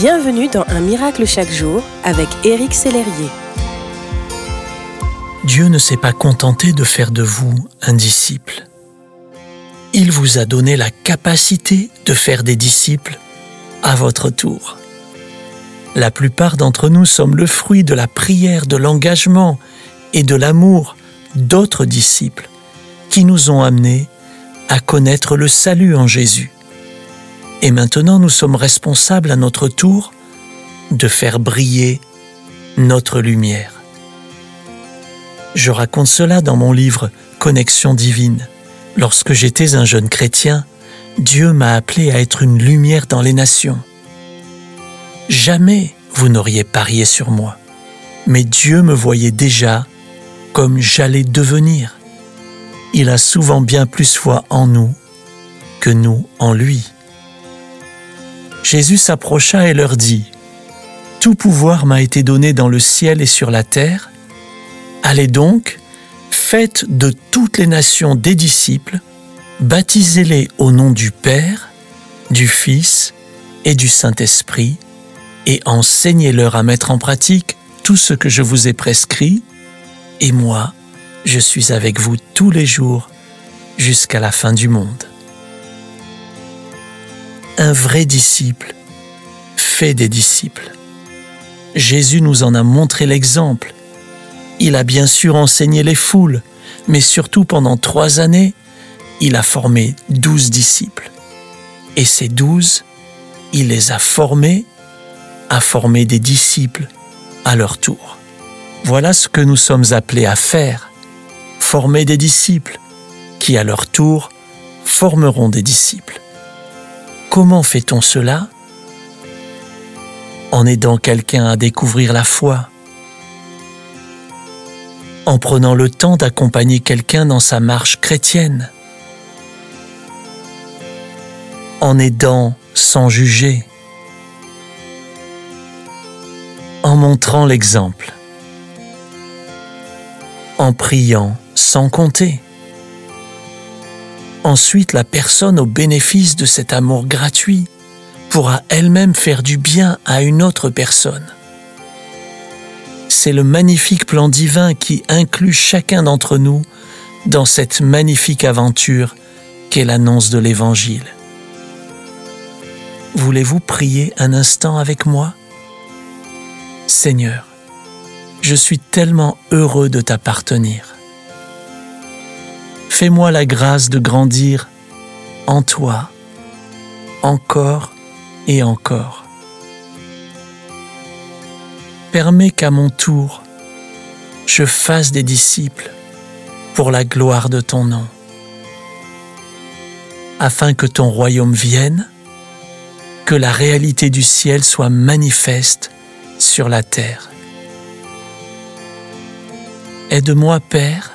Bienvenue dans Un miracle chaque jour avec Éric Sellerier. Dieu ne s'est pas contenté de faire de vous un disciple. Il vous a donné la capacité de faire des disciples à votre tour. La plupart d'entre nous sommes le fruit de la prière, de l'engagement et de l'amour d'autres disciples qui nous ont amenés à connaître le salut en Jésus. Et maintenant nous sommes responsables à notre tour de faire briller notre lumière. Je raconte cela dans mon livre Connexion divine. Lorsque j'étais un jeune chrétien, Dieu m'a appelé à être une lumière dans les nations. Jamais vous n'auriez parié sur moi, mais Dieu me voyait déjà comme j'allais devenir. Il a souvent bien plus foi en nous que nous en lui. Jésus s'approcha et leur dit, Tout pouvoir m'a été donné dans le ciel et sur la terre. Allez donc, faites de toutes les nations des disciples, baptisez-les au nom du Père, du Fils et du Saint-Esprit, et enseignez-leur à mettre en pratique tout ce que je vous ai prescrit, et moi, je suis avec vous tous les jours jusqu'à la fin du monde un vrai disciple fait des disciples. Jésus nous en a montré l'exemple. Il a bien sûr enseigné les foules, mais surtout pendant trois années, il a formé douze disciples. Et ces douze, il les a formés à former des disciples à leur tour. Voilà ce que nous sommes appelés à faire, former des disciples qui à leur tour formeront des disciples. Comment fait-on cela En aidant quelqu'un à découvrir la foi, en prenant le temps d'accompagner quelqu'un dans sa marche chrétienne, en aidant sans juger, en montrant l'exemple, en priant sans compter. Ensuite, la personne au bénéfice de cet amour gratuit pourra elle-même faire du bien à une autre personne. C'est le magnifique plan divin qui inclut chacun d'entre nous dans cette magnifique aventure qu'est l'annonce de l'Évangile. Voulez-vous prier un instant avec moi? Seigneur, je suis tellement heureux de t'appartenir. Fais-moi la grâce de grandir en toi, encore et encore. Permets qu'à mon tour, je fasse des disciples pour la gloire de ton nom, afin que ton royaume vienne, que la réalité du ciel soit manifeste sur la terre. Aide-moi, Père,